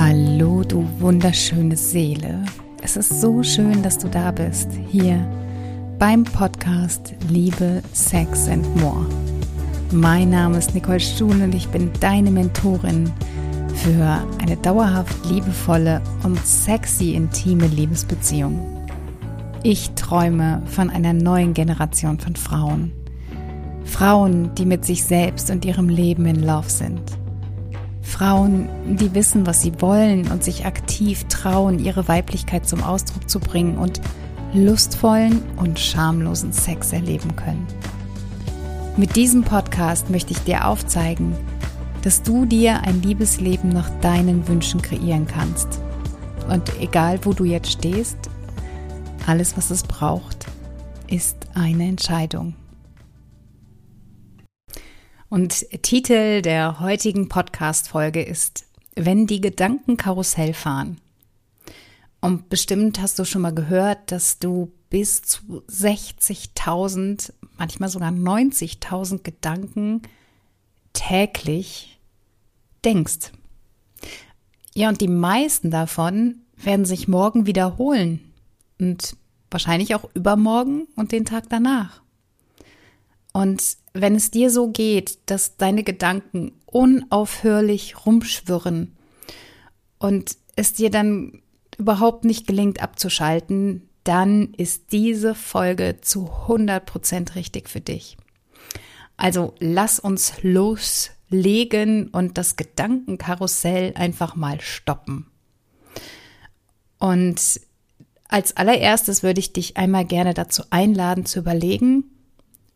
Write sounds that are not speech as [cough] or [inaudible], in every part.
Hallo, du wunderschöne Seele. Es ist so schön, dass du da bist, hier beim Podcast Liebe, Sex and More. Mein Name ist Nicole Stuhn und ich bin deine Mentorin für eine dauerhaft liebevolle und sexy intime Liebesbeziehung. Ich träume von einer neuen Generation von Frauen. Frauen, die mit sich selbst und ihrem Leben in Love sind Frauen, die wissen, was sie wollen und sich aktiv trauen, ihre Weiblichkeit zum Ausdruck zu bringen und lustvollen und schamlosen Sex erleben können. Mit diesem Podcast möchte ich dir aufzeigen, dass du dir ein Liebesleben nach deinen Wünschen kreieren kannst. Und egal, wo du jetzt stehst, alles, was es braucht, ist eine Entscheidung. Und Titel der heutigen Podcast-Folge ist Wenn die Gedanken Karussell fahren. Und bestimmt hast du schon mal gehört, dass du bis zu 60.000, manchmal sogar 90.000 Gedanken täglich denkst. Ja, und die meisten davon werden sich morgen wiederholen und wahrscheinlich auch übermorgen und den Tag danach. Und wenn es dir so geht, dass deine Gedanken unaufhörlich rumschwirren und es dir dann überhaupt nicht gelingt abzuschalten, dann ist diese Folge zu 100% richtig für dich. Also lass uns loslegen und das Gedankenkarussell einfach mal stoppen. Und als allererstes würde ich dich einmal gerne dazu einladen zu überlegen,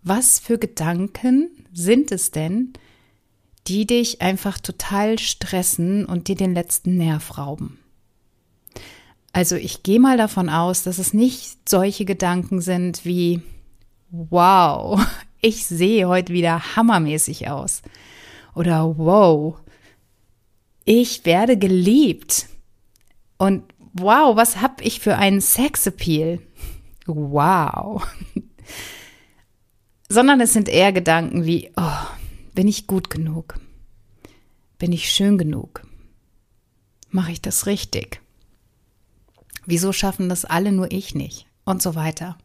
was für Gedanken sind es denn, die dich einfach total stressen und dir den letzten Nerv rauben? Also ich gehe mal davon aus, dass es nicht solche Gedanken sind wie, wow, [laughs] ich sehe heute wieder hammermäßig aus. Oder wow, ich werde geliebt. Und wow, was hab ich für einen Sexappeal? [laughs] Wow sondern es sind eher Gedanken wie, oh, bin ich gut genug? Bin ich schön genug? Mache ich das richtig? Wieso schaffen das alle nur ich nicht? Und so weiter.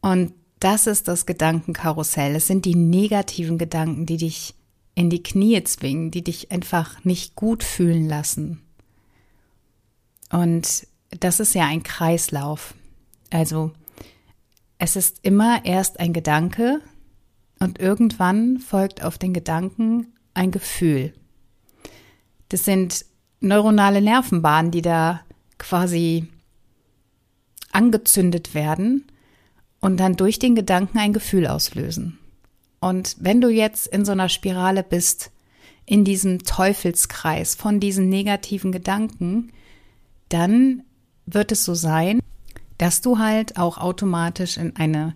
Und das ist das Gedankenkarussell. Es sind die negativen Gedanken, die dich in die Knie zwingen, die dich einfach nicht gut fühlen lassen. Und das ist ja ein Kreislauf. Also es ist immer erst ein Gedanke und irgendwann folgt auf den Gedanken ein Gefühl. Das sind neuronale Nervenbahnen, die da quasi angezündet werden und dann durch den Gedanken ein Gefühl auslösen. Und wenn du jetzt in so einer Spirale bist, in diesem Teufelskreis von diesen negativen Gedanken, dann wird es so sein, dass du halt auch automatisch in eine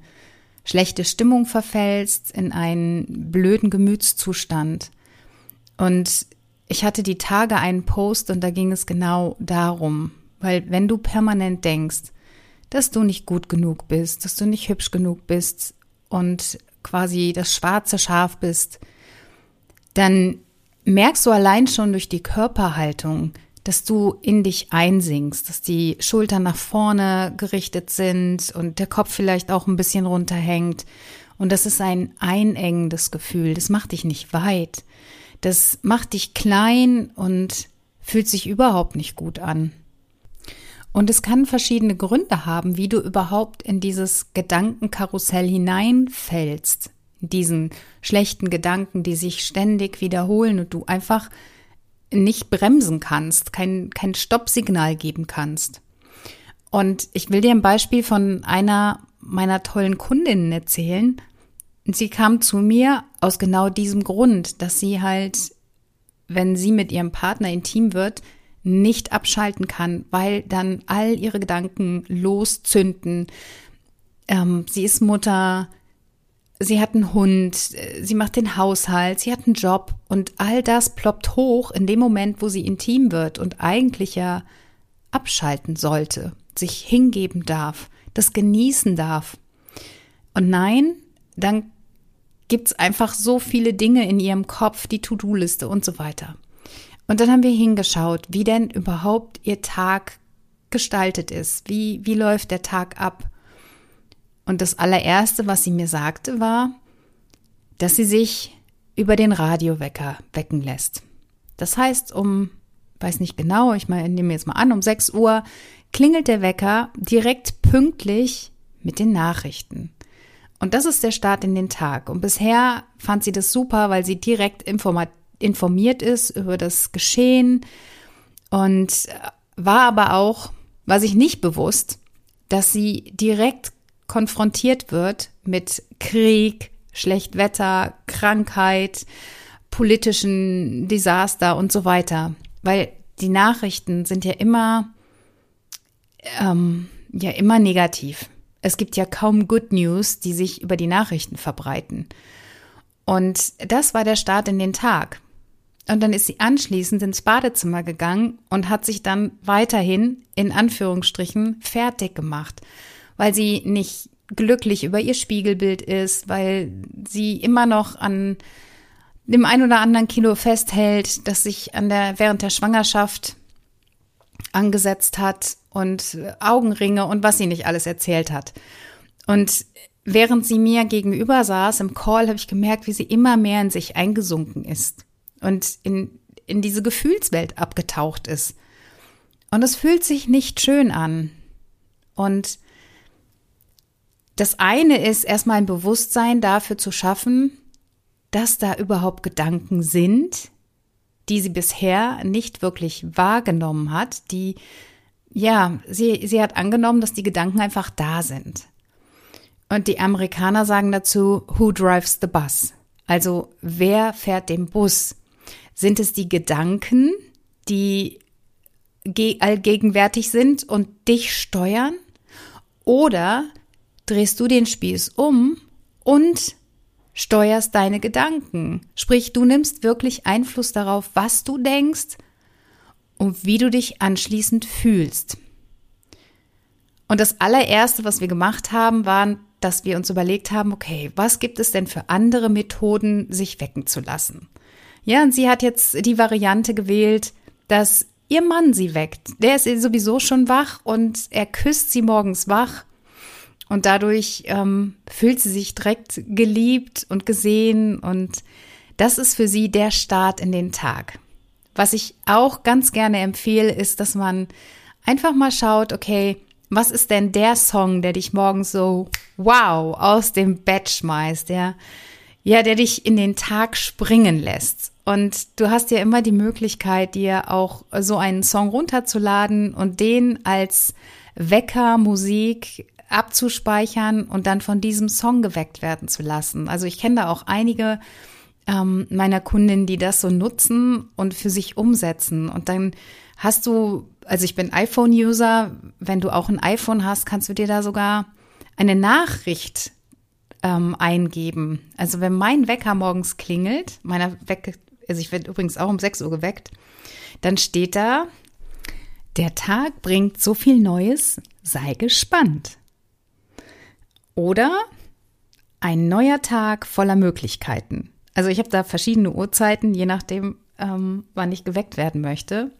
schlechte Stimmung verfällst, in einen blöden Gemütszustand. Und ich hatte die Tage einen Post und da ging es genau darum, weil wenn du permanent denkst, dass du nicht gut genug bist, dass du nicht hübsch genug bist und quasi das schwarze Schaf bist, dann merkst du allein schon durch die Körperhaltung, dass du in dich einsinkst, dass die Schultern nach vorne gerichtet sind und der Kopf vielleicht auch ein bisschen runterhängt. Und das ist ein einengendes Gefühl. Das macht dich nicht weit. Das macht dich klein und fühlt sich überhaupt nicht gut an. Und es kann verschiedene Gründe haben, wie du überhaupt in dieses Gedankenkarussell hineinfällst. In diesen schlechten Gedanken, die sich ständig wiederholen und du einfach nicht bremsen kannst, kein, kein Stoppsignal geben kannst. Und ich will dir ein Beispiel von einer meiner tollen Kundinnen erzählen. Sie kam zu mir aus genau diesem Grund, dass sie halt, wenn sie mit ihrem Partner intim wird, nicht abschalten kann, weil dann all ihre Gedanken loszünden. Ähm, sie ist Mutter, sie hat einen Hund, sie macht den Haushalt, sie hat einen Job und all das ploppt hoch in dem Moment, wo sie intim wird und eigentlich ja abschalten sollte, sich hingeben darf, das genießen darf. Und nein, dann gibt's einfach so viele Dinge in ihrem Kopf, die To-Do-Liste und so weiter. Und dann haben wir hingeschaut, wie denn überhaupt ihr Tag gestaltet ist. Wie, wie läuft der Tag ab? Und das allererste, was sie mir sagte, war, dass sie sich über den Radiowecker wecken lässt. Das heißt, um, weiß nicht genau, ich meine, nehme jetzt mal an, um 6 Uhr klingelt der Wecker direkt pünktlich mit den Nachrichten. Und das ist der Start in den Tag. Und bisher fand sie das super, weil sie direkt informiert ist über das Geschehen und war aber auch, war sich nicht bewusst, dass sie direkt konfrontiert wird mit Krieg, Schlechtwetter, Krankheit, politischen Desaster und so weiter. Weil die Nachrichten sind ja immer, ähm, ja, immer negativ. Es gibt ja kaum Good News, die sich über die Nachrichten verbreiten. Und das war der Start in den Tag. Und dann ist sie anschließend ins Badezimmer gegangen und hat sich dann weiterhin in Anführungsstrichen fertig gemacht, weil sie nicht glücklich über ihr Spiegelbild ist, weil sie immer noch an dem ein oder anderen Kilo festhält, das sich an der, während der Schwangerschaft angesetzt hat und Augenringe und was sie nicht alles erzählt hat. Und während sie mir gegenüber saß im Call, habe ich gemerkt, wie sie immer mehr in sich eingesunken ist und in, in diese Gefühlswelt abgetaucht ist. Und es fühlt sich nicht schön an. Und das eine ist erstmal ein Bewusstsein dafür zu schaffen, dass da überhaupt Gedanken sind, die sie bisher nicht wirklich wahrgenommen hat, die, ja, sie, sie hat angenommen, dass die Gedanken einfach da sind. Und die Amerikaner sagen dazu, who drives the bus? Also, wer fährt den Bus? Sind es die Gedanken, die allgegenwärtig sind und dich steuern? Oder drehst du den Spieß um und steuerst deine Gedanken. Sprich, du nimmst wirklich Einfluss darauf, was du denkst und wie du dich anschließend fühlst. Und das allererste, was wir gemacht haben, war, dass wir uns überlegt haben, okay, was gibt es denn für andere Methoden, sich wecken zu lassen? Ja, und sie hat jetzt die Variante gewählt, dass ihr Mann sie weckt. Der ist sowieso schon wach und er küsst sie morgens wach und dadurch ähm, fühlt sie sich direkt geliebt und gesehen und das ist für sie der Start in den Tag. Was ich auch ganz gerne empfehle, ist, dass man einfach mal schaut, okay, was ist denn der Song, der dich morgens so wow aus dem Bett schmeißt, der ja, der dich in den Tag springen lässt. Und du hast ja immer die Möglichkeit, dir auch so einen Song runterzuladen und den als Wecker Musik abzuspeichern und dann von diesem Song geweckt werden zu lassen. Also ich kenne da auch einige ähm, meiner Kundinnen, die das so nutzen und für sich umsetzen. Und dann hast du, also ich bin iPhone-User, wenn du auch ein iPhone hast, kannst du dir da sogar eine Nachricht ähm, eingeben. Also wenn mein Wecker morgens klingelt, meiner Wecker, also ich werde übrigens auch um 6 Uhr geweckt, dann steht da, der Tag bringt so viel Neues, sei gespannt. Oder ein neuer Tag voller Möglichkeiten. Also ich habe da verschiedene Uhrzeiten, je nachdem, ähm, wann ich geweckt werden möchte.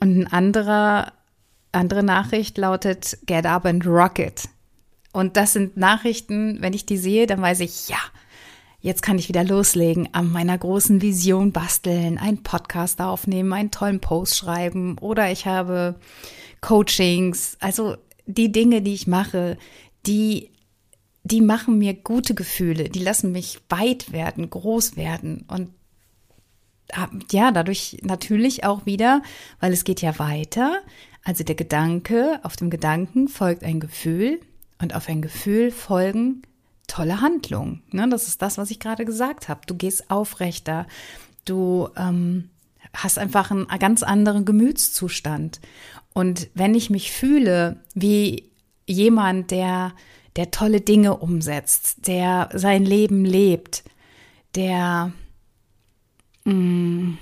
Und ein anderer, andere Nachricht lautet Get up and rock it. Und das sind Nachrichten, wenn ich die sehe, dann weiß ich, ja, jetzt kann ich wieder loslegen, an meiner großen Vision basteln, einen Podcast aufnehmen, einen tollen Post schreiben oder ich habe Coachings. Also die Dinge, die ich mache, die, die machen mir gute Gefühle, die lassen mich weit werden, groß werden und ah, ja, dadurch natürlich auch wieder, weil es geht ja weiter. Also der Gedanke, auf dem Gedanken folgt ein Gefühl und auf ein Gefühl folgen tolle Handlungen. Ne, das ist das, was ich gerade gesagt habe. Du gehst aufrechter, du ähm, hast einfach einen ganz anderen Gemütszustand. Und wenn ich mich fühle wie jemand, der, der tolle Dinge umsetzt, der sein Leben lebt, der, mh, mm,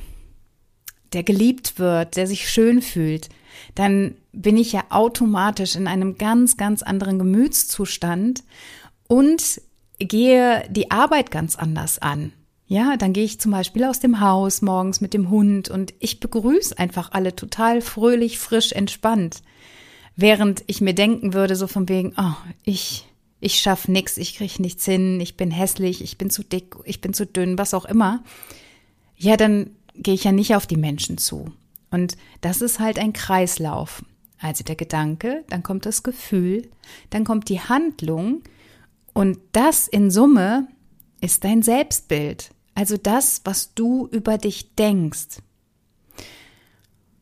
der geliebt wird, der sich schön fühlt, dann bin ich ja automatisch in einem ganz, ganz anderen Gemütszustand und gehe die Arbeit ganz anders an. Ja, dann gehe ich zum Beispiel aus dem Haus morgens mit dem Hund und ich begrüße einfach alle total fröhlich, frisch, entspannt. Während ich mir denken würde, so von wegen, oh, ich, ich schaff nix, ich krieg nichts hin, ich bin hässlich, ich bin zu dick, ich bin zu dünn, was auch immer. Ja, dann gehe ich ja nicht auf die Menschen zu. Und das ist halt ein Kreislauf. Also der Gedanke, dann kommt das Gefühl, dann kommt die Handlung und das in Summe ist dein Selbstbild. Also das, was du über dich denkst.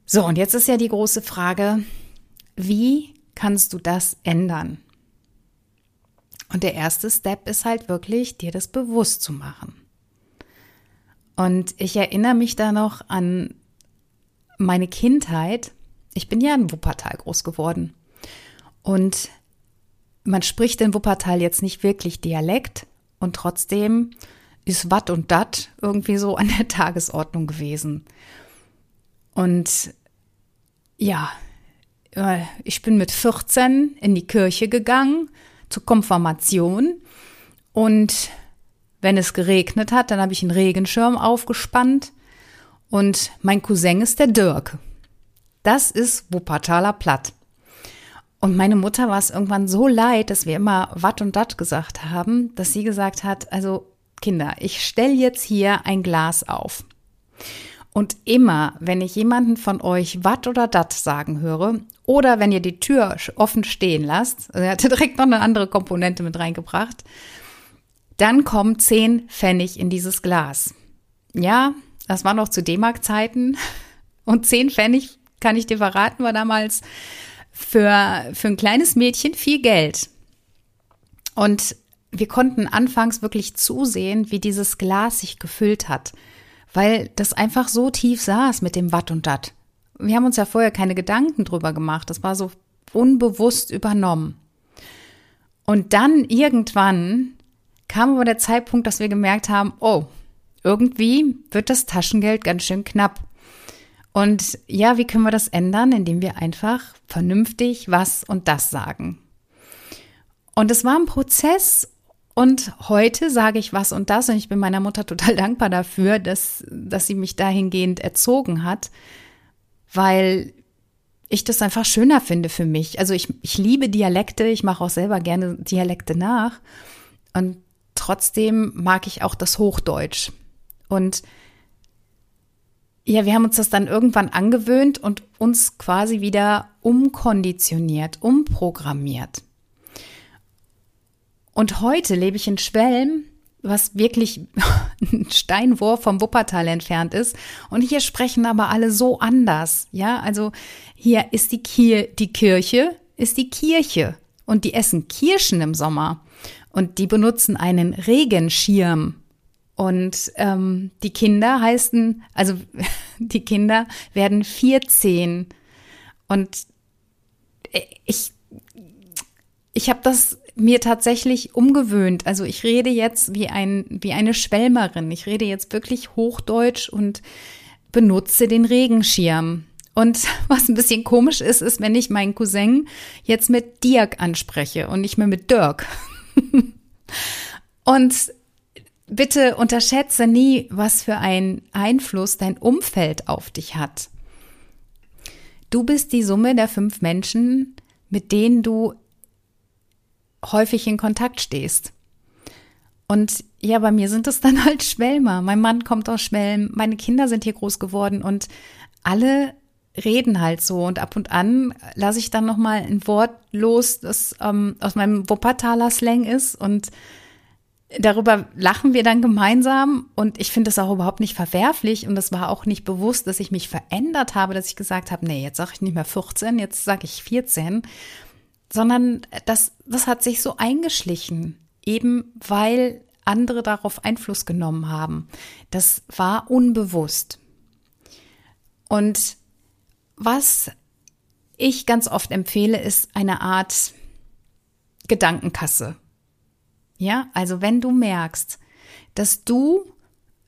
So, und jetzt ist ja die große Frage, wie kannst du das ändern? Und der erste Step ist halt wirklich, dir das bewusst zu machen. Und ich erinnere mich da noch an meine Kindheit. Ich bin ja in Wuppertal groß geworden. Und man spricht in Wuppertal jetzt nicht wirklich Dialekt und trotzdem ist Watt und Dat irgendwie so an der [laughs] Tagesordnung gewesen. Und ja, ich bin mit 14 in die Kirche gegangen zur Konfirmation und wenn es geregnet hat, dann habe ich einen Regenschirm aufgespannt und mein Cousin ist der Dirk. Das ist Wuppertaler Platt. Und meine Mutter war es irgendwann so leid, dass wir immer Watt und Dat gesagt haben, dass sie gesagt hat, also Kinder, ich stelle jetzt hier ein Glas auf. Und immer, wenn ich jemanden von euch Watt oder Dat sagen höre, oder wenn ihr die Tür offen stehen lasst, also er hatte [laughs] direkt noch eine andere Komponente mit reingebracht, dann kommen 10 Pfennig in dieses Glas. Ja, das war noch zu D-Mark-Zeiten. [laughs] Und 10 Pfennig, kann ich dir verraten, war damals für, für ein kleines Mädchen viel Geld. Und wir konnten anfangs wirklich zusehen, wie dieses Glas sich gefüllt hat, weil das einfach so tief saß mit dem Watt und Dat. Wir haben uns ja vorher keine Gedanken drüber gemacht, das war so unbewusst übernommen. Und dann irgendwann kam aber der Zeitpunkt, dass wir gemerkt haben, oh, irgendwie wird das Taschengeld ganz schön knapp. Und ja, wie können wir das ändern? Indem wir einfach vernünftig was und das sagen. Und es war ein Prozess und heute sage ich was und das und ich bin meiner Mutter total dankbar dafür, dass, dass sie mich dahingehend erzogen hat, weil ich das einfach schöner finde für mich. Also ich, ich liebe Dialekte, ich mache auch selber gerne Dialekte nach und trotzdem mag ich auch das Hochdeutsch. Und ja, wir haben uns das dann irgendwann angewöhnt und uns quasi wieder umkonditioniert, umprogrammiert. Und heute lebe ich in Schwelm, was wirklich [laughs] ein Steinwurf vom Wuppertal entfernt ist. Und hier sprechen aber alle so anders. Ja, also hier ist die, Kir die Kirche, ist die Kirche. Und die essen Kirschen im Sommer. Und die benutzen einen Regenschirm. Und ähm, die Kinder heißen, also [laughs] die Kinder werden 14. Und äh, ich, ich habe das mir tatsächlich umgewöhnt. Also ich rede jetzt wie ein, wie eine Schwelmerin. Ich rede jetzt wirklich Hochdeutsch und benutze den Regenschirm. Und [laughs] was ein bisschen komisch ist, ist, wenn ich meinen Cousin jetzt mit Dirk anspreche und nicht mehr mit Dirk. [laughs] und bitte unterschätze nie, was für einen Einfluss dein Umfeld auf dich hat. Du bist die Summe der fünf Menschen, mit denen du häufig in Kontakt stehst. Und ja, bei mir sind es dann [laughs] halt Schwelmer. Mein Mann kommt aus Schwelm, meine Kinder sind hier groß geworden und alle reden halt so. Und ab und an lasse ich dann noch mal ein Wort los, das ähm, aus meinem Wuppertaler Slang ist. Und darüber lachen wir dann gemeinsam. Und ich finde das auch überhaupt nicht verwerflich. Und das war auch nicht bewusst, dass ich mich verändert habe, dass ich gesagt habe, nee, jetzt sage ich nicht mehr 14, jetzt sage ich 14 sondern das, das hat sich so eingeschlichen, eben weil andere darauf Einfluss genommen haben. Das war unbewusst. Und was ich ganz oft empfehle, ist eine Art Gedankenkasse. Ja, also wenn du merkst, dass du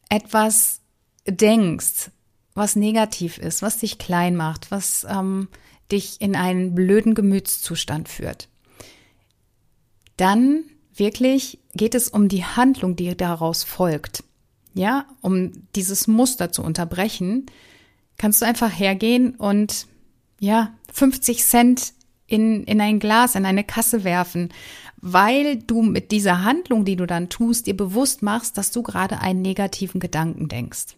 etwas denkst, was negativ ist, was dich klein macht, was ähm, dich in einen blöden Gemütszustand führt. Dann wirklich geht es um die Handlung, die daraus folgt. ja, um dieses Muster zu unterbrechen, kannst du einfach hergehen und ja, 50 Cent in, in ein Glas, in eine Kasse werfen, weil du mit dieser Handlung, die du dann tust, dir bewusst machst, dass du gerade einen negativen Gedanken denkst.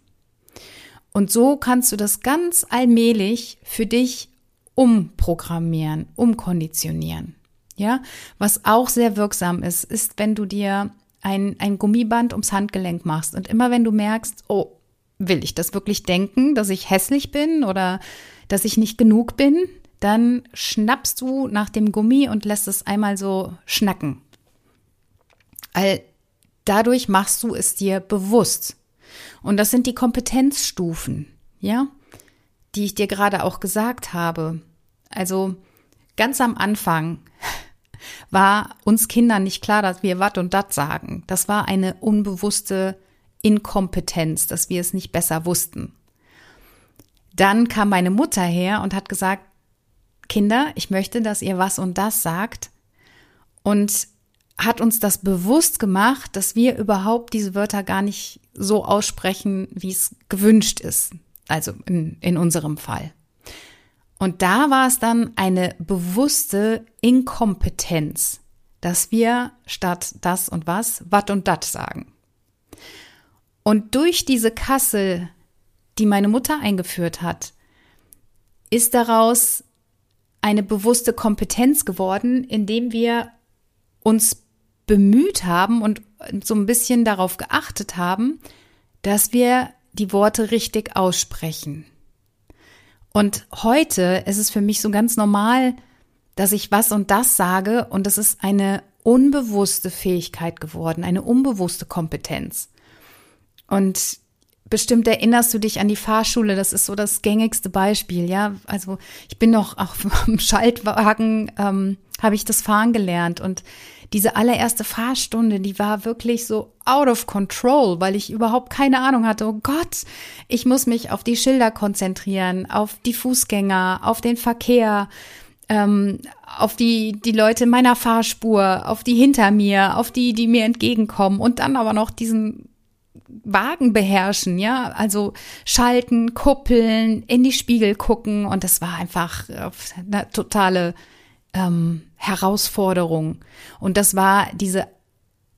Und so kannst du das ganz allmählich für dich umprogrammieren, umkonditionieren. Ja, was auch sehr wirksam ist, ist, wenn du dir ein, ein Gummiband ums Handgelenk machst und immer wenn du merkst, oh, will ich das wirklich denken, dass ich hässlich bin oder dass ich nicht genug bin, dann schnappst du nach dem Gummi und lässt es einmal so schnacken. All dadurch machst du es dir bewusst. Und das sind die Kompetenzstufen, ja, die ich dir gerade auch gesagt habe. Also ganz am Anfang [laughs] war uns Kindern nicht klar, dass wir wat und dat sagen. Das war eine unbewusste Inkompetenz, dass wir es nicht besser wussten. Dann kam meine Mutter her und hat gesagt, Kinder, ich möchte, dass ihr was und das sagt und hat uns das bewusst gemacht, dass wir überhaupt diese Wörter gar nicht so aussprechen, wie es gewünscht ist. Also in, in unserem Fall. Und da war es dann eine bewusste Inkompetenz, dass wir statt das und was, wat und dat sagen. Und durch diese Kasse, die meine Mutter eingeführt hat, ist daraus eine bewusste Kompetenz geworden, indem wir uns bemüht haben und so ein bisschen darauf geachtet haben, dass wir die Worte richtig aussprechen. Und heute ist es für mich so ganz normal, dass ich was und das sage und es ist eine unbewusste Fähigkeit geworden, eine unbewusste Kompetenz. Und bestimmt erinnerst du dich an die Fahrschule, das ist so das gängigste Beispiel, ja. Also ich bin noch auf [laughs] dem Schaltwagen, ähm, habe ich das Fahren gelernt und diese allererste Fahrstunde, die war wirklich so out of control, weil ich überhaupt keine Ahnung hatte. Oh Gott, ich muss mich auf die Schilder konzentrieren, auf die Fußgänger, auf den Verkehr, ähm, auf die, die Leute meiner Fahrspur, auf die hinter mir, auf die, die mir entgegenkommen und dann aber noch diesen Wagen beherrschen, ja, also schalten, kuppeln, in die Spiegel gucken und das war einfach eine totale ähm, Herausforderung. Und das war diese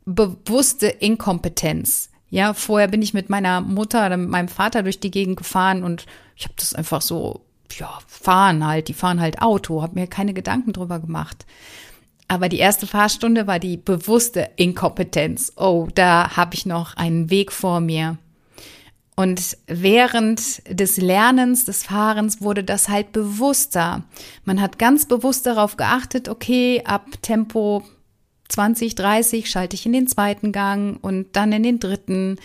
bewusste Inkompetenz. Ja, vorher bin ich mit meiner Mutter oder mit meinem Vater durch die Gegend gefahren und ich habe das einfach so, ja, fahren halt, die fahren halt Auto, habe mir keine Gedanken drüber gemacht. Aber die erste Fahrstunde war die bewusste Inkompetenz. Oh, da habe ich noch einen Weg vor mir. Und während des Lernens, des Fahrens wurde das halt bewusster. Man hat ganz bewusst darauf geachtet, okay, ab Tempo 20, 30 schalte ich in den zweiten Gang und dann in den dritten.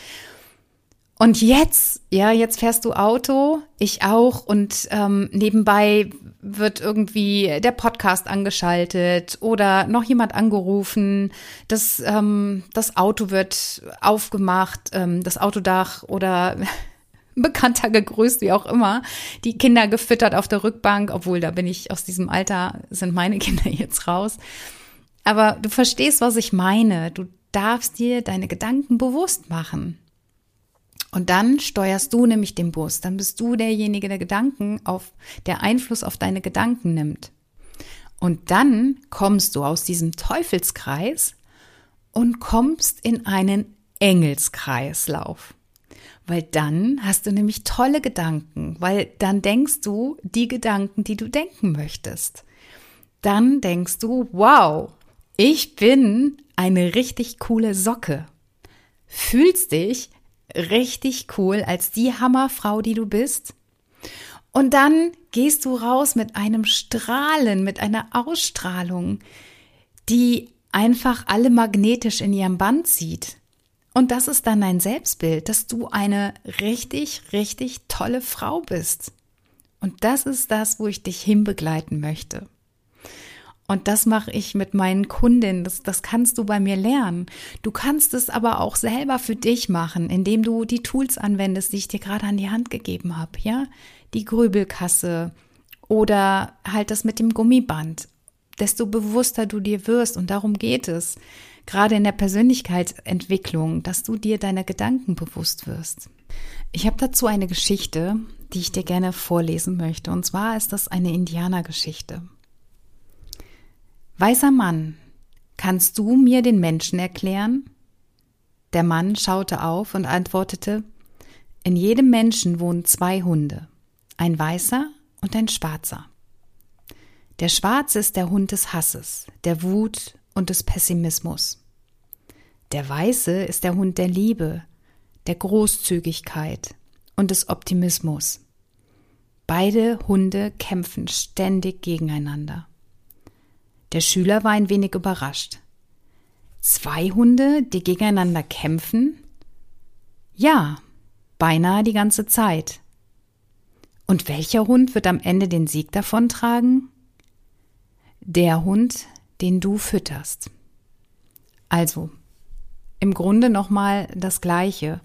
Und jetzt, ja, jetzt fährst du Auto, ich auch, und ähm, nebenbei wird irgendwie der Podcast angeschaltet oder noch jemand angerufen, das, ähm, das Auto wird aufgemacht, ähm, das Autodach oder [laughs] Bekannter gegrüßt, wie auch immer, die Kinder gefüttert auf der Rückbank, obwohl da bin ich aus diesem Alter, sind meine Kinder [laughs] jetzt raus. Aber du verstehst, was ich meine. Du darfst dir deine Gedanken bewusst machen. Und dann steuerst du nämlich den Bus. Dann bist du derjenige, der Gedanken auf, der Einfluss auf deine Gedanken nimmt. Und dann kommst du aus diesem Teufelskreis und kommst in einen Engelskreislauf. Weil dann hast du nämlich tolle Gedanken, weil dann denkst du die Gedanken, die du denken möchtest. Dann denkst du, wow, ich bin eine richtig coole Socke. Fühlst dich richtig cool als die Hammerfrau, die du bist. Und dann gehst du raus mit einem Strahlen, mit einer Ausstrahlung, die einfach alle magnetisch in ihrem Band zieht. Und das ist dann dein Selbstbild, dass du eine richtig, richtig tolle Frau bist. Und das ist das, wo ich dich hinbegleiten möchte. Und das mache ich mit meinen Kundinnen. Das, das kannst du bei mir lernen. Du kannst es aber auch selber für dich machen, indem du die Tools anwendest, die ich dir gerade an die Hand gegeben habe. Ja, die Grübelkasse oder halt das mit dem Gummiband. Desto bewusster du dir wirst und darum geht es. gerade in der Persönlichkeitsentwicklung, dass du dir deiner Gedanken bewusst wirst. Ich habe dazu eine Geschichte, die ich dir gerne vorlesen möchte. Und zwar ist das eine Indianergeschichte. Weißer Mann, kannst du mir den Menschen erklären? Der Mann schaute auf und antwortete, in jedem Menschen wohnen zwei Hunde, ein weißer und ein schwarzer. Der schwarze ist der Hund des Hasses, der Wut und des Pessimismus. Der weiße ist der Hund der Liebe, der Großzügigkeit und des Optimismus. Beide Hunde kämpfen ständig gegeneinander. Der Schüler war ein wenig überrascht. Zwei Hunde, die gegeneinander kämpfen? Ja, beinahe die ganze Zeit. Und welcher Hund wird am Ende den Sieg davontragen? Der Hund, den du fütterst. Also, im Grunde nochmal das Gleiche.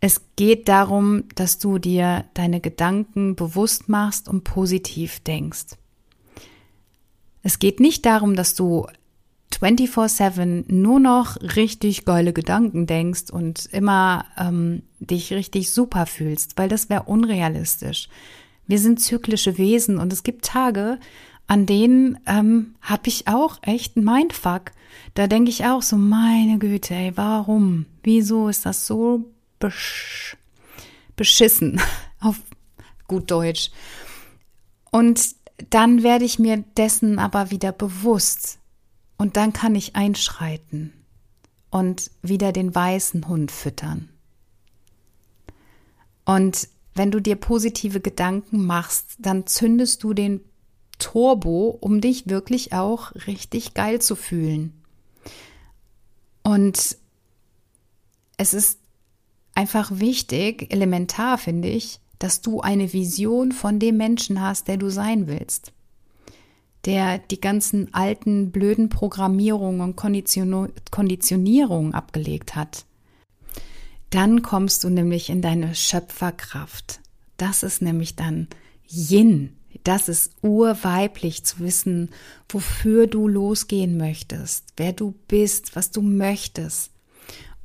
Es geht darum, dass du dir deine Gedanken bewusst machst und positiv denkst. Es geht nicht darum, dass du 24-7 nur noch richtig geile Gedanken denkst und immer ähm, dich richtig super fühlst, weil das wäre unrealistisch. Wir sind zyklische Wesen und es gibt Tage, an denen ähm, habe ich auch echt ein Mindfuck. Da denke ich auch so, meine Güte, ey, warum? Wieso ist das so besch beschissen [laughs] auf gut Deutsch? Und dann werde ich mir dessen aber wieder bewusst und dann kann ich einschreiten und wieder den weißen Hund füttern. Und wenn du dir positive Gedanken machst, dann zündest du den Turbo, um dich wirklich auch richtig geil zu fühlen. Und es ist einfach wichtig, elementar finde ich, dass du eine Vision von dem Menschen hast, der du sein willst der die ganzen alten blöden Programmierungen und Konditionierungen abgelegt hat. Dann kommst du nämlich in deine Schöpferkraft. Das ist nämlich dann Yin. Das ist urweiblich zu wissen, wofür du losgehen möchtest, wer du bist, was du möchtest.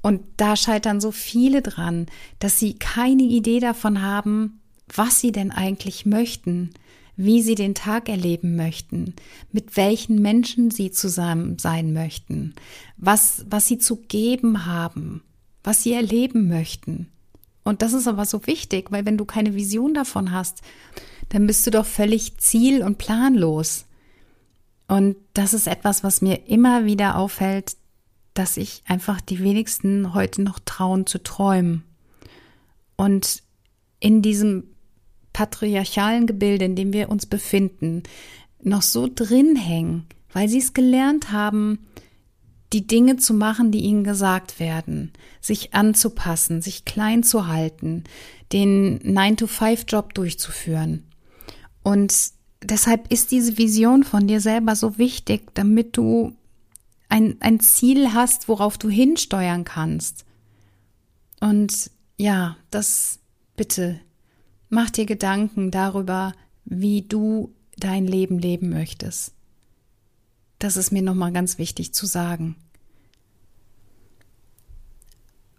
Und da scheitern so viele dran, dass sie keine Idee davon haben, was sie denn eigentlich möchten, wie sie den Tag erleben möchten, mit welchen Menschen sie zusammen sein möchten, was, was sie zu geben haben, was sie erleben möchten. Und das ist aber so wichtig, weil wenn du keine Vision davon hast, dann bist du doch völlig ziel- und planlos. Und das ist etwas, was mir immer wieder auffällt, dass ich einfach die wenigsten heute noch trauen zu träumen. Und in diesem patriarchalen Gebilde, in dem wir uns befinden, noch so drin hängen, weil sie es gelernt haben, die Dinge zu machen, die ihnen gesagt werden, sich anzupassen, sich klein zu halten, den 9-to-5-Job durchzuführen. Und deshalb ist diese Vision von dir selber so wichtig, damit du ein, ein Ziel hast, worauf du hinsteuern kannst. Und ja, das bitte Mach dir Gedanken darüber, wie du dein Leben leben möchtest. Das ist mir nochmal ganz wichtig zu sagen.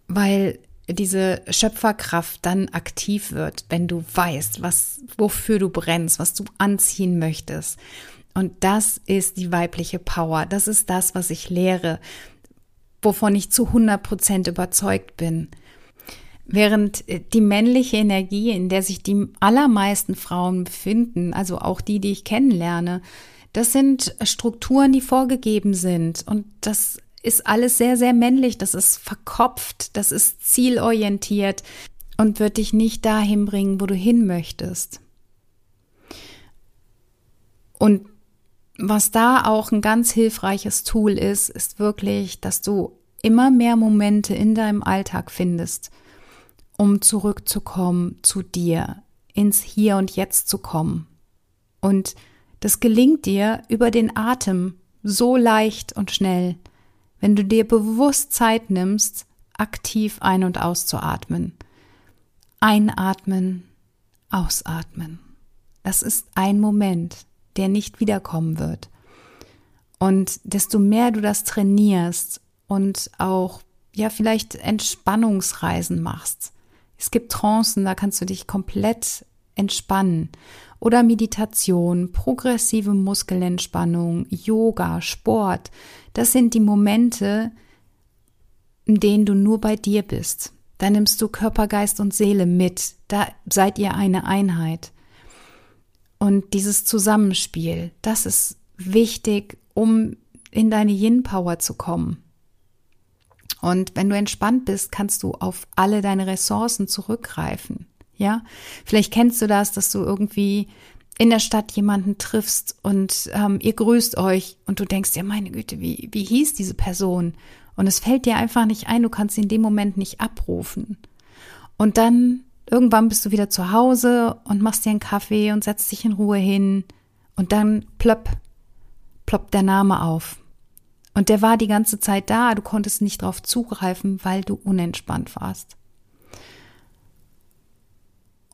Weil diese Schöpferkraft dann aktiv wird, wenn du weißt, was, wofür du brennst, was du anziehen möchtest. Und das ist die weibliche Power. Das ist das, was ich lehre, wovon ich zu 100 Prozent überzeugt bin. Während äh, die männliche Energie, in der sich die allermeisten Frauen befinden, also auch die, die ich kennenlerne, das sind Strukturen, die vorgegeben sind. Und das ist alles sehr, sehr männlich. Das ist verkopft, das ist zielorientiert und wird dich nicht dahin bringen, wo du hin möchtest. Und was da auch ein ganz hilfreiches Tool ist, ist wirklich, dass du immer mehr Momente in deinem Alltag findest, um zurückzukommen zu dir, ins Hier und Jetzt zu kommen. Und das gelingt dir über den Atem so leicht und schnell, wenn du dir bewusst Zeit nimmst, aktiv ein- und auszuatmen. Einatmen, ausatmen. Das ist ein Moment, der nicht wiederkommen wird. Und desto mehr du das trainierst und auch ja vielleicht Entspannungsreisen machst. Es gibt Trancen, da kannst du dich komplett entspannen. Oder Meditation, progressive Muskelentspannung, Yoga, Sport. Das sind die Momente, in denen du nur bei dir bist. Da nimmst du Körper, Geist und Seele mit. Da seid ihr eine Einheit. Und dieses Zusammenspiel, das ist wichtig, um in deine Yin-Power zu kommen. Und wenn du entspannt bist, kannst du auf alle deine Ressourcen zurückgreifen. Ja, vielleicht kennst du das, dass du irgendwie in der Stadt jemanden triffst und ähm, ihr grüßt euch und du denkst ja, meine Güte, wie, wie hieß diese Person? Und es fällt dir einfach nicht ein, du kannst sie in dem Moment nicht abrufen. Und dann irgendwann bist du wieder zu Hause und machst dir einen Kaffee und setzt dich in Ruhe hin und dann plopp, ploppt der Name auf. Und der war die ganze Zeit da, du konntest nicht drauf zugreifen, weil du unentspannt warst.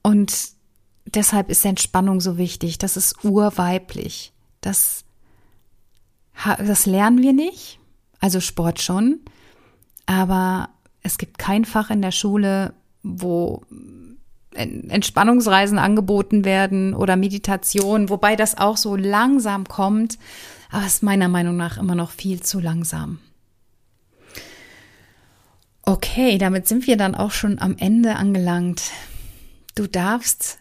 Und deshalb ist Entspannung so wichtig. Das ist urweiblich. Das, das lernen wir nicht. Also Sport schon. Aber es gibt kein Fach in der Schule, wo Entspannungsreisen angeboten werden oder Meditation, wobei das auch so langsam kommt aber ist meiner Meinung nach immer noch viel zu langsam. Okay, damit sind wir dann auch schon am Ende angelangt. Du darfst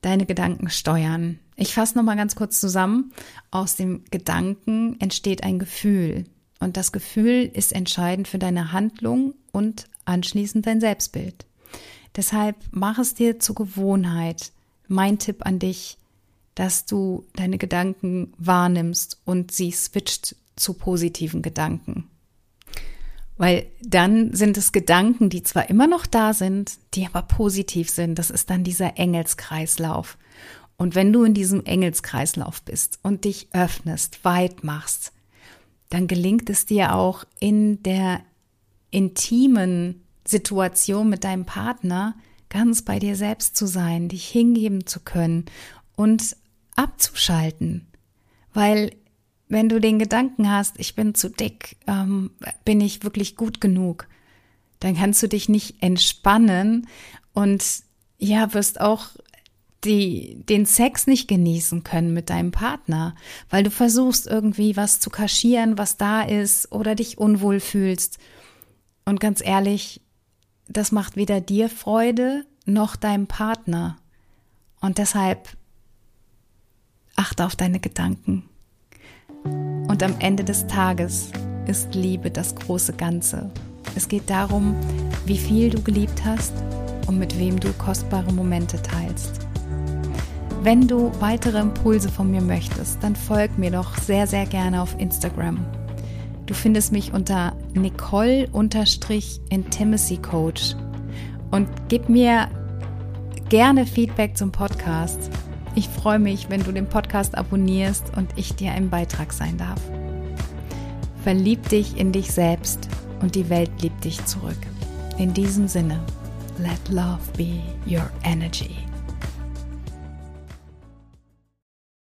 deine Gedanken steuern. Ich fasse noch mal ganz kurz zusammen. Aus dem Gedanken entsteht ein Gefühl und das Gefühl ist entscheidend für deine Handlung und anschließend dein Selbstbild. Deshalb mach es dir zur Gewohnheit. Mein Tipp an dich, dass du deine Gedanken wahrnimmst und sie switcht zu positiven Gedanken. Weil dann sind es Gedanken, die zwar immer noch da sind, die aber positiv sind. Das ist dann dieser Engelskreislauf. Und wenn du in diesem Engelskreislauf bist und dich öffnest, weit machst, dann gelingt es dir auch in der intimen Situation mit deinem Partner ganz bei dir selbst zu sein, dich hingeben zu können und abzuschalten. Weil wenn du den Gedanken hast, ich bin zu dick, ähm, bin ich wirklich gut genug, dann kannst du dich nicht entspannen und ja, wirst auch die, den Sex nicht genießen können mit deinem Partner, weil du versuchst irgendwie was zu kaschieren, was da ist oder dich unwohl fühlst. Und ganz ehrlich, das macht weder dir Freude noch deinem Partner. Und deshalb achte auf deine Gedanken. Und am Ende des Tages ist Liebe das große Ganze. Es geht darum, wie viel du geliebt hast und mit wem du kostbare Momente teilst. Wenn du weitere Impulse von mir möchtest, dann folg mir doch sehr, sehr gerne auf Instagram. Du findest mich unter Nicole-Intimacy Coach und gib mir gerne Feedback zum Podcast. Ich freue mich, wenn du den Podcast abonnierst und ich dir ein Beitrag sein darf. Verlieb dich in dich selbst und die Welt liebt dich zurück. In diesem Sinne, let love be your energy.